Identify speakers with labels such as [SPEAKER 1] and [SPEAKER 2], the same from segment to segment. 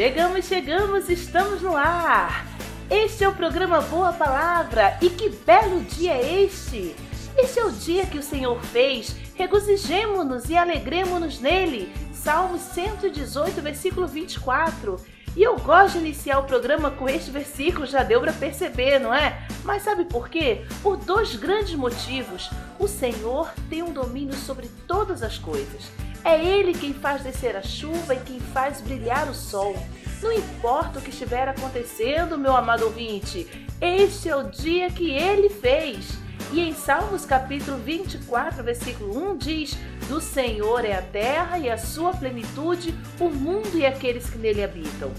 [SPEAKER 1] Chegamos, chegamos, estamos no ar! Este é o programa Boa Palavra e que belo dia é este! Este é o dia que o Senhor fez, regozijemo-nos e alegremos-nos nele. Salmos 118, versículo 24. E eu gosto de iniciar o programa com este versículo, já deu para perceber, não é? Mas sabe por quê? Por dois grandes motivos. O Senhor tem um domínio sobre todas as coisas. É Ele quem faz descer a chuva e quem faz brilhar o sol. Não importa o que estiver acontecendo, meu amado ouvinte, este é o dia que Ele fez. E em Salmos capítulo 24, versículo 1 diz: Do Senhor é a terra e a sua plenitude, o mundo e aqueles que nele habitam.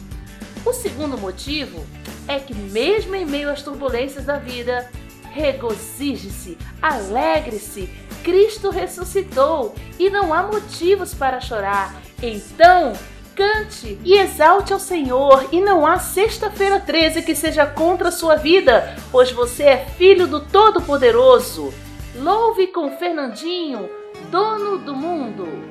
[SPEAKER 1] O segundo motivo é que, mesmo em meio às turbulências da vida, regozije-se, alegre-se, Cristo ressuscitou e não há motivos para chorar. Então, cante e exalte ao Senhor, e não há sexta-feira 13 que seja contra a sua vida, pois você é filho do Todo-Poderoso. Louve com Fernandinho, dono do mundo.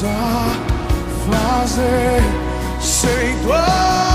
[SPEAKER 2] possa fazer sem dor.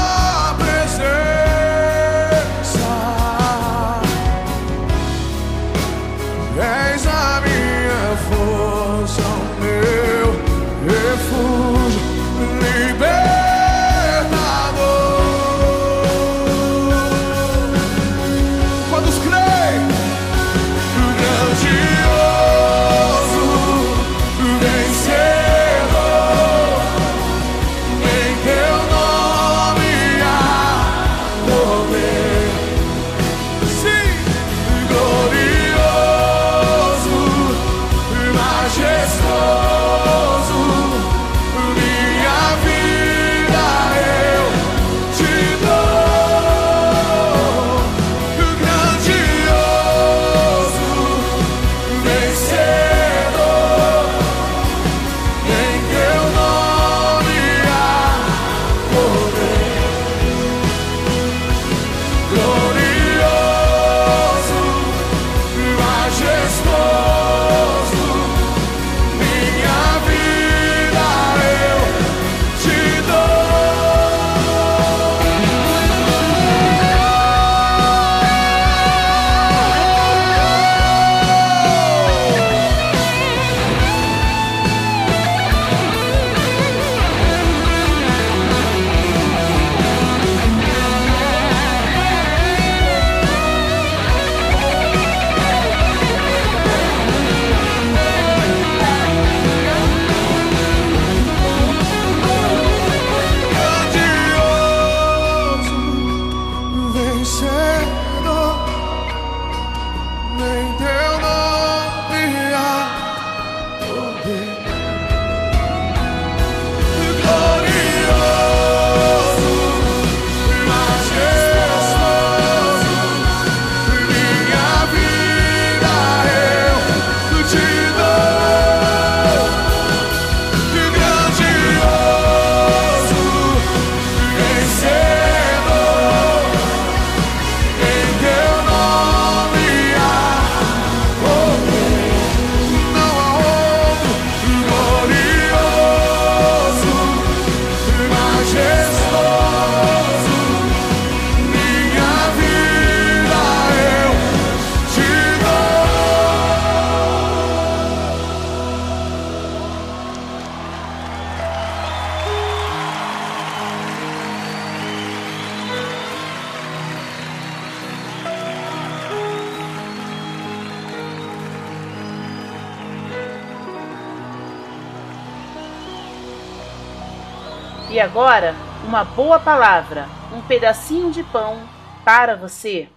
[SPEAKER 1] E agora, uma boa palavra, um pedacinho de pão para você.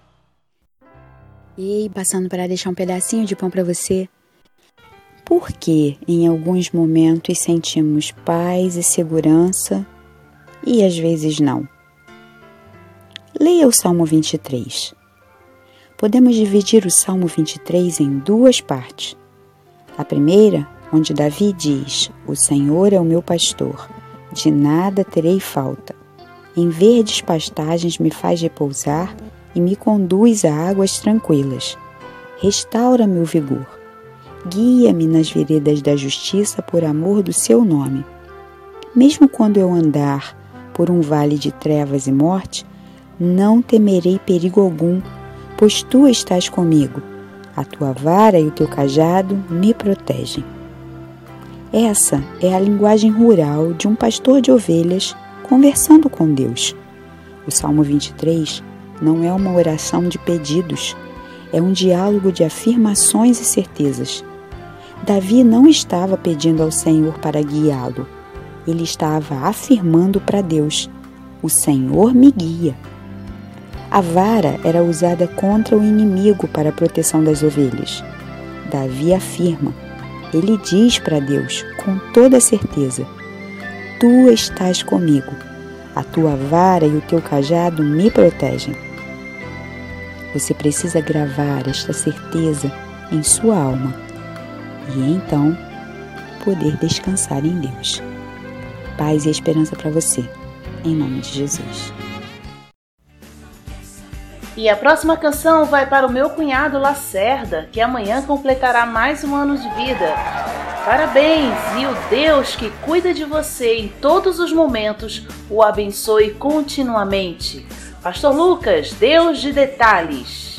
[SPEAKER 2] Ei, passando para deixar um pedacinho de pão para você. Por que em alguns momentos sentimos paz e segurança e às vezes não? Leia o Salmo 23. Podemos dividir o Salmo 23 em duas partes. A primeira, onde Davi diz: O Senhor é o meu pastor, de nada terei falta. Em verdes pastagens me faz repousar e me conduz a águas tranquilas. Restaura meu vigor. Guia-me nas veredas da justiça por amor do seu nome. Mesmo quando eu andar por um vale de trevas e morte, não temerei perigo algum, pois tu estás comigo. A tua vara e o teu cajado me protegem. Essa é a linguagem rural de um pastor de ovelhas conversando com Deus. O Salmo 23 não é uma oração de pedidos, é um diálogo de afirmações e certezas. Davi não estava pedindo ao Senhor para guiá-lo, ele estava afirmando para Deus: O Senhor me guia. A vara era usada contra o inimigo para a proteção das ovelhas. Davi afirma, ele diz para Deus com toda certeza: Tu estás comigo, a tua vara e o teu cajado me protegem. Você precisa gravar esta certeza em sua alma e então poder descansar em Deus. Paz e esperança para você, em nome de Jesus.
[SPEAKER 1] E a próxima canção vai para o meu cunhado Lacerda, que amanhã completará mais um ano de vida. Parabéns! E o Deus que cuida de você em todos os momentos o abençoe continuamente. Pastor Lucas, Deus de detalhes.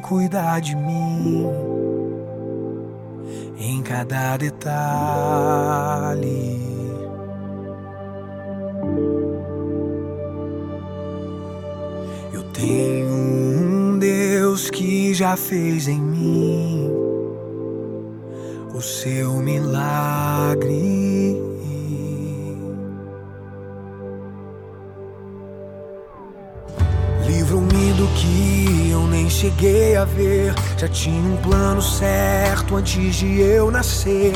[SPEAKER 3] Deus que cuida de mim em cada detalhe. Eu tenho um Deus que já fez em mim o seu milagre. Cheguei a ver. Já tinha um plano certo antes de eu nascer.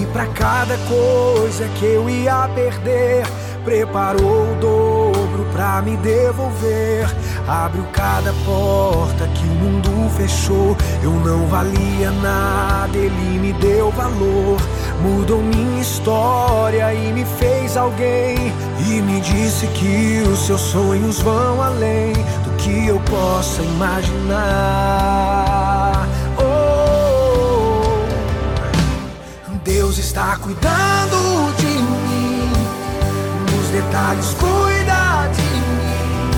[SPEAKER 3] E para cada coisa que eu ia perder, preparou o dobro pra me devolver. Abriu cada porta que o mundo fechou. Eu não valia nada, ele me deu valor. Mudou minha história e me fez alguém. E me disse que os seus sonhos vão além que eu possa imaginar. Oh, Deus está cuidando de mim, nos detalhes cuida de mim.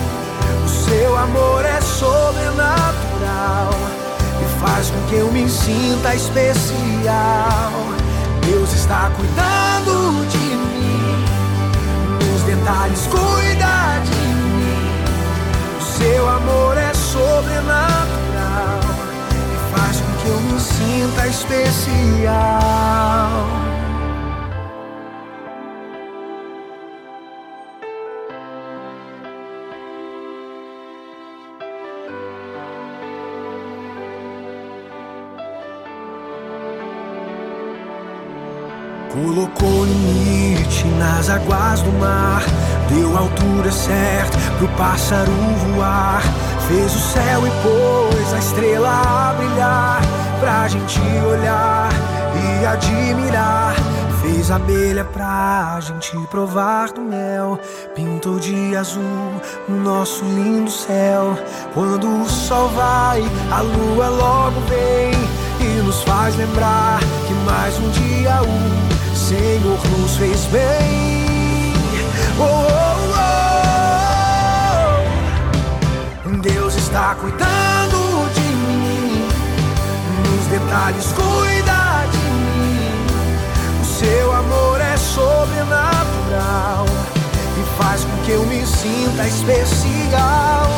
[SPEAKER 3] O seu amor é sobrenatural e faz com que eu me sinta especial. Deus está cuidando de mim, nos detalhes cuida de mim seu amor é sobrenatural e faz com que eu me sinta especial. Colocou limite nas águas do mar, deu altura certa pro pássaro voar. Fez o céu e pôs a estrela a brilhar, pra gente olhar e admirar. Fez abelha pra gente provar do mel. Pintou de azul o nosso lindo céu. Quando o sol vai, a lua logo vem e nos faz lembrar que mais um dia o Senhor nos fez bem. Oh, oh, oh. Deus está cuidando de mim, nos detalhes cuida de mim. O seu amor é sobrenatural e faz com que eu me sinta especial.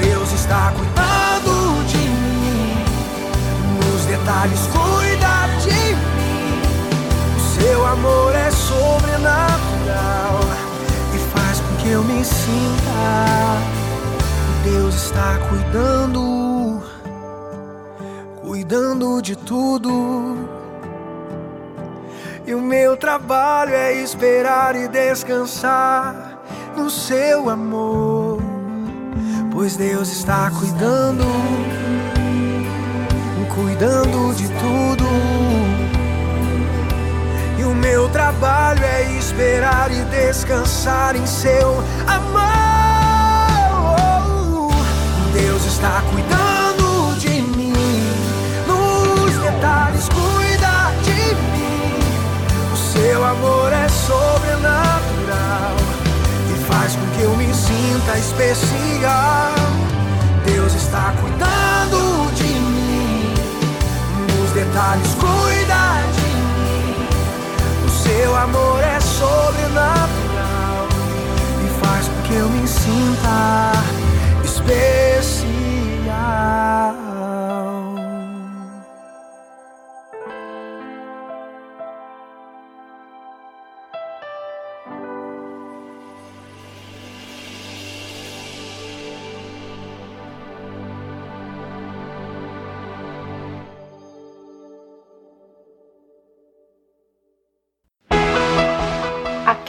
[SPEAKER 3] Deus está cuidando de mim, nos detalhes cuida seu amor é sobrenatural e faz com que eu me sinta. Deus está cuidando, cuidando de tudo. E o meu trabalho é esperar e descansar no seu amor, pois Deus está cuidando, cuidando de tudo. Meu trabalho é esperar e descansar em seu amor. Deus está cuidando de mim, nos detalhes cuida de mim. O seu amor é sobrenatural e faz com que eu me sinta especial. Deus está cuidando de mim, nos detalhes cuida de. O seu amor é sobrenatural e faz com que eu me sinta especial.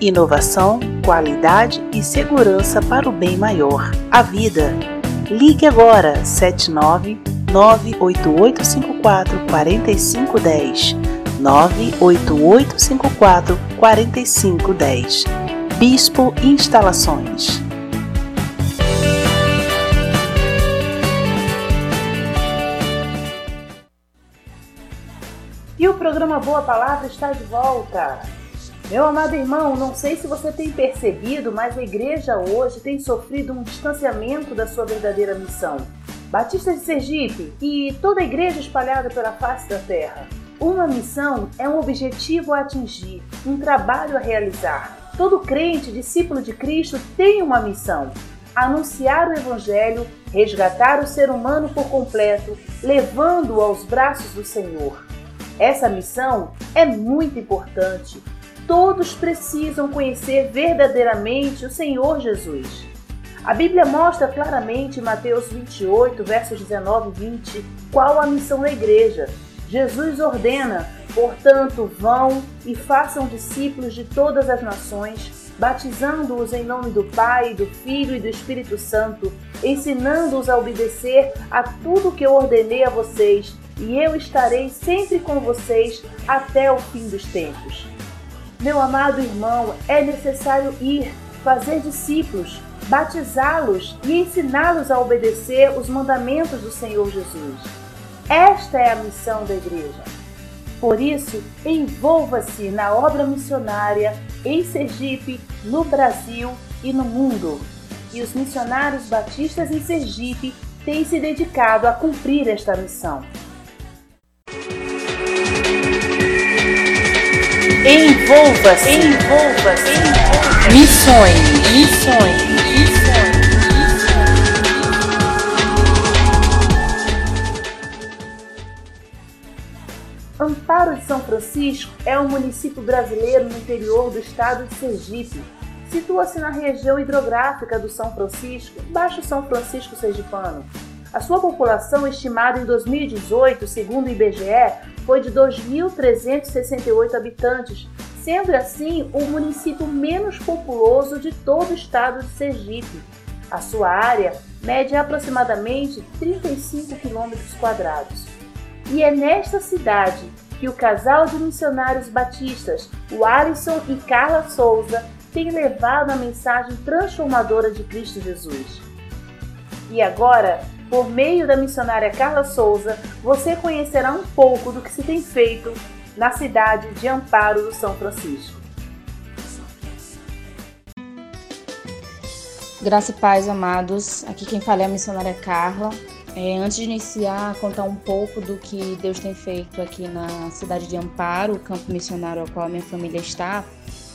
[SPEAKER 1] Inovação, qualidade e segurança para o bem maior, a vida. Ligue agora 79 98854 4510 98854 4510 Bispo Instalações E o programa Boa Palavra está de volta. Meu amado irmão, não sei se você tem percebido, mas a igreja hoje tem sofrido um distanciamento da sua verdadeira missão. Batista de Sergipe e toda a igreja espalhada pela face da terra. Uma missão é um objetivo a atingir, um trabalho a realizar. Todo crente, discípulo de Cristo, tem uma missão: anunciar o Evangelho, resgatar o ser humano por completo, levando-o aos braços do Senhor. Essa missão é muito importante. Todos precisam conhecer verdadeiramente o Senhor Jesus. A Bíblia mostra claramente em Mateus 28, versos 19 e 20, qual a missão da igreja. Jesus ordena, portanto, vão e façam discípulos de todas as nações, batizando-os em nome do Pai, do Filho e do Espírito Santo, ensinando-os a obedecer a tudo que eu ordenei a vocês, e eu estarei sempre com vocês até o fim dos tempos. Meu amado irmão, é necessário ir, fazer discípulos, batizá-los e ensiná-los a obedecer os mandamentos do Senhor Jesus. Esta é a missão da igreja. Por isso, envolva-se na obra missionária em Sergipe, no Brasil e no mundo. E os missionários batistas em Sergipe têm se dedicado a cumprir esta missão. Envolva-se, envolva-se, envolva Missões, missões, missões. Amparo de São Francisco é um município brasileiro no interior do estado de Sergipe. Situa-se na região hidrográfica do São Francisco, Baixo São Francisco Sergipano. A sua população, estimada em 2018, segundo o IBGE, foi de 2.368 habitantes, sendo assim o município menos populoso de todo o estado de Sergipe. A sua área mede aproximadamente 35 quilômetros quadrados. E é nesta cidade que o casal de missionários batistas, o Alisson e Carla Souza, tem levado a mensagem transformadora de Cristo Jesus. E agora, por meio da missionária Carla Souza, você conhecerá um pouco do que se tem feito na cidade de Amparo do São Francisco.
[SPEAKER 4] Graça e paz, amados. Aqui quem fala é a missionária Carla. É, antes de iniciar, contar um pouco do que Deus tem feito aqui na cidade de Amparo, o campo missionário ao qual a minha família está.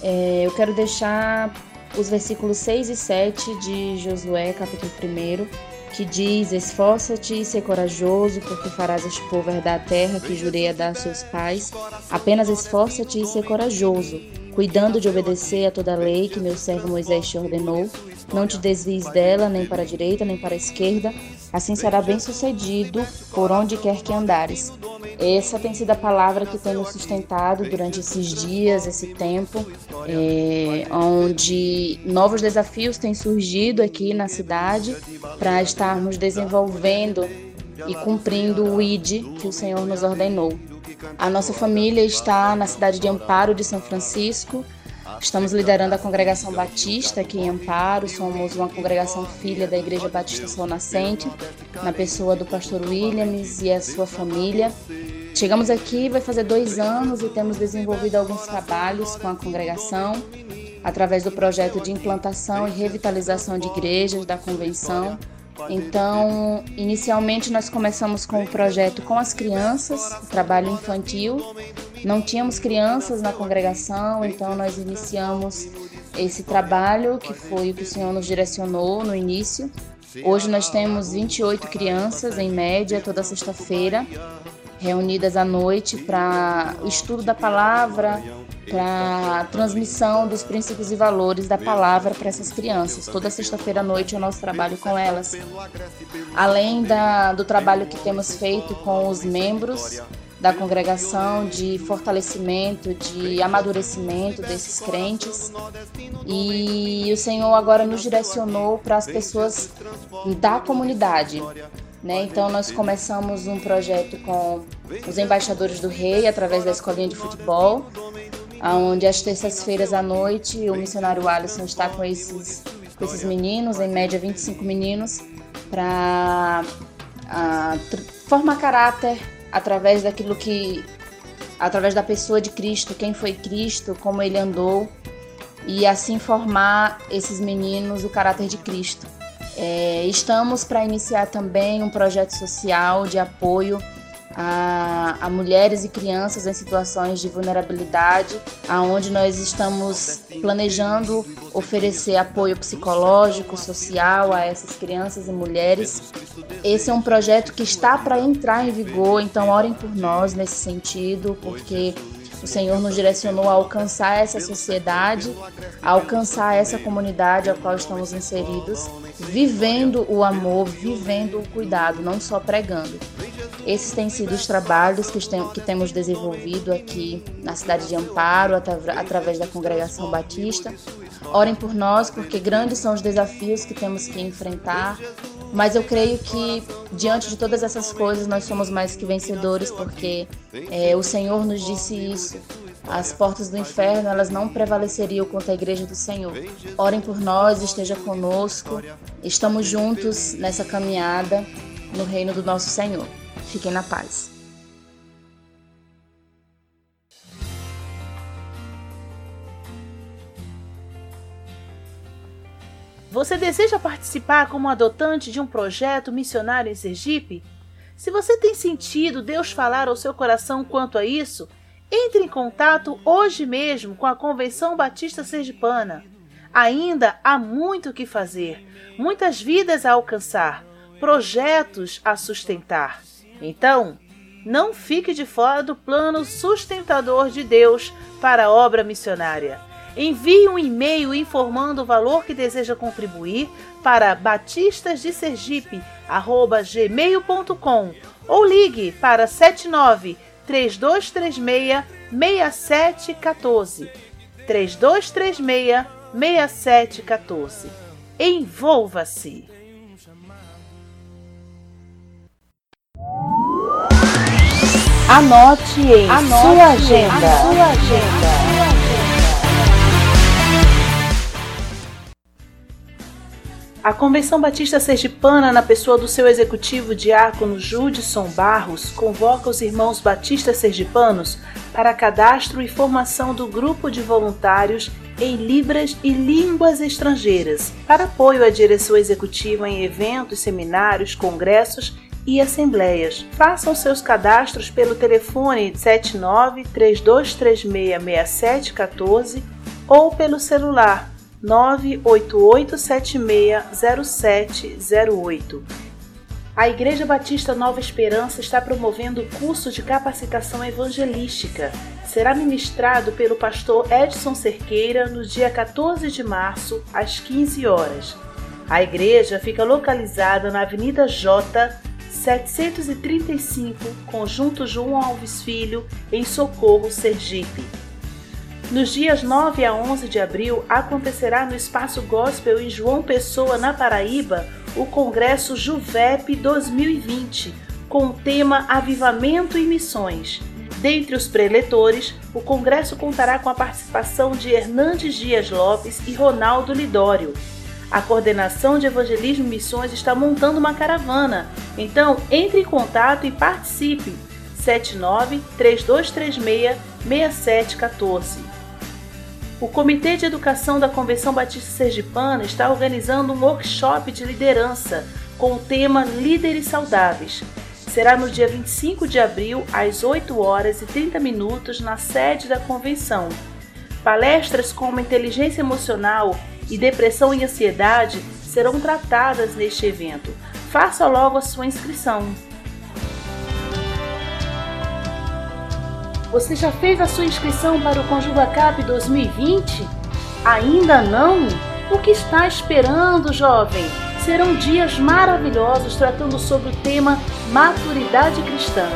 [SPEAKER 4] É, eu quero deixar os versículos 6 e 7 de Josué, capítulo 1, que diz: Esforça-te e ser corajoso, porque farás este povo herdar a terra que jurei a dar a seus pais. Apenas esforça-te e ser corajoso, cuidando de obedecer a toda a lei que meu servo Moisés te ordenou. Não te desvies dela, nem para a direita, nem para a esquerda. Assim será bem sucedido por onde quer que andares. Essa tem sido a palavra que tem nos sustentado durante esses dias, esse tempo, é, onde novos desafios têm surgido aqui na cidade para estarmos desenvolvendo e cumprindo o ID que o Senhor nos ordenou. A nossa família está na cidade de Amparo de São Francisco. Estamos liderando a congregação Batista aqui em Amparo. Somos uma congregação filha da Igreja Batista Sol Nascente, na pessoa do pastor Williams e a sua família. Chegamos aqui, vai fazer dois anos e temos desenvolvido alguns trabalhos com a congregação através do projeto de implantação e revitalização de igrejas da convenção. Então, inicialmente nós começamos com o projeto com as crianças, trabalho infantil. Não tínhamos crianças na congregação, então nós iniciamos esse trabalho que foi o que o Senhor nos direcionou no início. Hoje nós temos 28 crianças em média toda sexta-feira reunidas à noite para o estudo da palavra, para a transmissão dos princípios e valores da palavra para essas crianças. Toda sexta-feira à noite é o nosso trabalho com elas. Além da, do trabalho que temos feito com os membros da congregação de fortalecimento, de amadurecimento desses crentes. E o Senhor agora nos direcionou para as pessoas da comunidade, né? Então nós começamos um projeto com os embaixadores do rei através da escolinha de futebol, onde às terças-feiras à noite o missionário Alisson está com esses, com esses meninos, em média 25 meninos, para formar caráter através daquilo que através da pessoa de Cristo, quem foi Cristo, como ele andou e assim formar esses meninos o caráter de Cristo. É, estamos para iniciar também um projeto social de apoio a, a, mulheres e crianças em situações de vulnerabilidade, aonde nós estamos planejando oferecer apoio psicológico, social a essas crianças e mulheres. Esse é um projeto que está para entrar em vigor, então orem por nós nesse sentido, porque o Senhor nos direcionou a alcançar essa sociedade, a alcançar essa comunidade a qual estamos inseridos, vivendo o amor, vivendo o cuidado, não só pregando. Esses têm sido os trabalhos que, tem, que temos desenvolvido aqui na cidade de Amparo, através da Congregação Batista. Orem por nós, porque grandes são os desafios que temos que enfrentar, mas eu creio que diante de todas essas coisas nós somos mais que vencedores, porque é, o Senhor nos disse isso. As portas do inferno elas não prevaleceriam contra a igreja do Senhor. Orem por nós, esteja conosco. Estamos juntos nessa caminhada no reino do nosso Senhor. Fiquem na paz.
[SPEAKER 1] Você deseja participar como adotante de um projeto missionário em Sergipe? Se você tem sentido Deus falar ao seu coração quanto a isso, Entre em contato hoje mesmo com a Convenção Batista Sergipana. Ainda há muito o que fazer, muitas vidas a alcançar, projetos a sustentar. Então, não fique de fora do plano sustentador de Deus para a obra missionária. Envie um e-mail informando o valor que deseja contribuir para batistasdesergipe@gmail.com ou ligue para 79 3236 6714. 3236 6714. Envolva-se! Anote em Anote sua agenda. Sua agenda. A Convenção Batista Sergipana, na pessoa do seu executivo diácono Judson Barros, convoca os irmãos batistas sergipanos para cadastro e formação do grupo de voluntários em Libras e línguas estrangeiras, para apoio à direção executiva em eventos, seminários, congressos e assembleias. Façam seus cadastros pelo telefone 79 32366714 ou pelo celular 988760708. A Igreja Batista Nova Esperança está promovendo o curso de capacitação evangelística. Será ministrado pelo pastor Edson Cerqueira no dia 14 de março, às 15 horas. A igreja fica localizada na Avenida J, 735, Conjunto João Alves Filho, em Socorro, Sergipe. Nos dias 9 a 11 de abril acontecerá no Espaço Gospel em João Pessoa, na Paraíba, o Congresso Juvep 2020, com o tema Avivamento e Missões. Dentre os preletores, o congresso contará com a participação de Hernandes Dias Lopes e Ronaldo Lidório, a coordenação de evangelismo e missões está montando uma caravana. Então, entre em contato e participe. 79 3236 6714. O Comitê de Educação da Convenção Batista Sergipana está organizando um workshop de liderança com o tema Líderes Saudáveis. Será no dia 25 de abril, às 8 horas e 30 minutos, na sede da convenção. Palestras como inteligência emocional e depressão e ansiedade serão tratadas neste evento. Faça logo a sua inscrição. Você já fez a sua inscrição para o Conjuga Cap 2020? Ainda não? O que está esperando, jovem? Serão dias maravilhosos tratando sobre o tema Maturidade Cristã.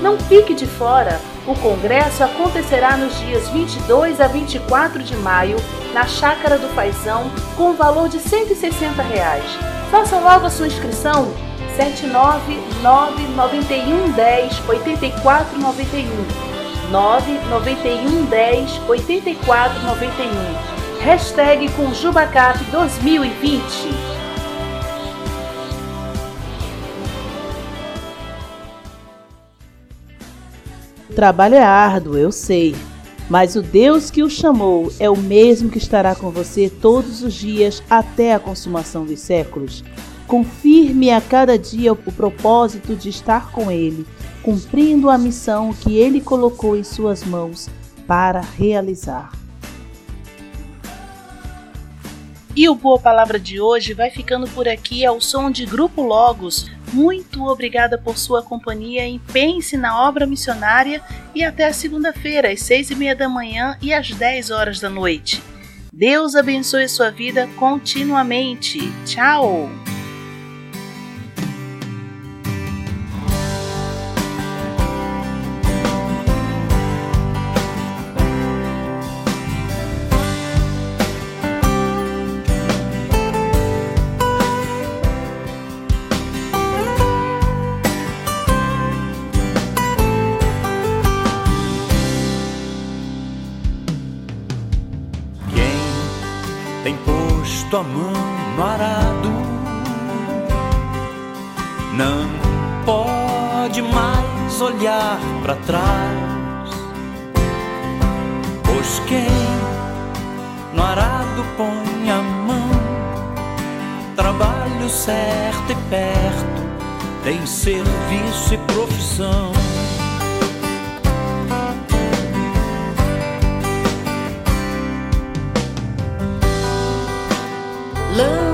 [SPEAKER 1] Não fique de fora! O congresso acontecerá nos dias 22 a 24 de maio na Chácara do Paisão com valor de 160 reais. Faça logo a sua inscrição 79991 10 8491 991 10 8491 Hashtag Conjubacap 2020 trabalho é árduo, eu sei, mas o Deus que o chamou é o mesmo que estará com você todos os dias até a consumação dos séculos. Confirme a cada dia o propósito de estar com Ele, cumprindo a missão que Ele colocou em suas mãos para realizar. E o Boa Palavra de hoje vai ficando por aqui ao som de Grupo Logos. Muito obrigada por sua companhia em Pense na Obra Missionária e até segunda-feira, às seis e meia da manhã e às dez horas da noite. Deus abençoe sua vida continuamente. Tchau!
[SPEAKER 5] Tua mão no arado. Não pode mais olhar para trás, pois quem no arado põe a mão, trabalho certo e perto, tem serviço e profissão. Das